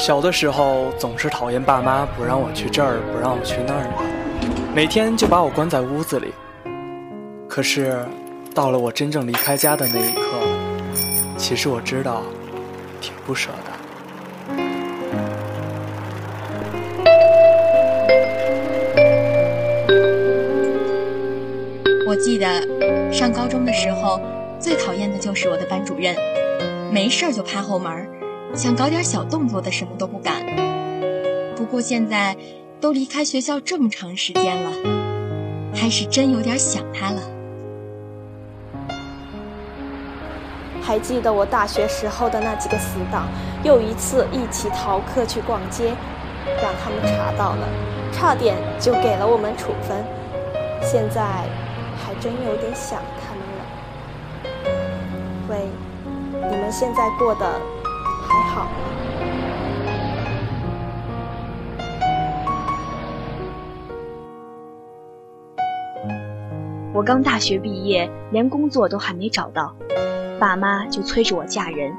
小的时候总是讨厌爸妈不让我去这儿，不让我去那儿的，每天就把我关在屋子里。可是，到了我真正离开家的那一刻，其实我知道，挺不舍的。我记得上高中的时候，最讨厌的就是我的班主任，没事儿就趴后门，想搞点小动作的什么都不敢。不过现在都离开学校这么长时间了，还是真有点想他了。还记得我大学时候的那几个死党，又一次一起逃课去逛街，让他们查到了，差点就给了我们处分。现在。还真有点想他们了。喂，你们现在过得还好？我刚大学毕业，连工作都还没找到，爸妈就催着我嫁人。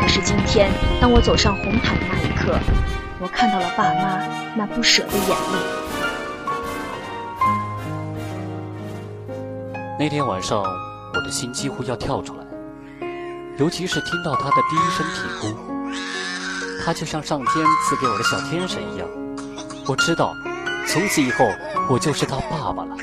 可是今天，当我走上红毯的那一刻，我看到了爸妈那不舍的眼泪。那天晚上，我的心几乎要跳出来，尤其是听到他的第一声啼哭，他就像上天赐给我的小天使一样。我知道，从此以后我就是他爸爸了。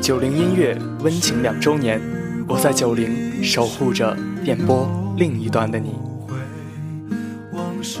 九零音乐温情两周年，我在九零守护着电波另一端的你。往事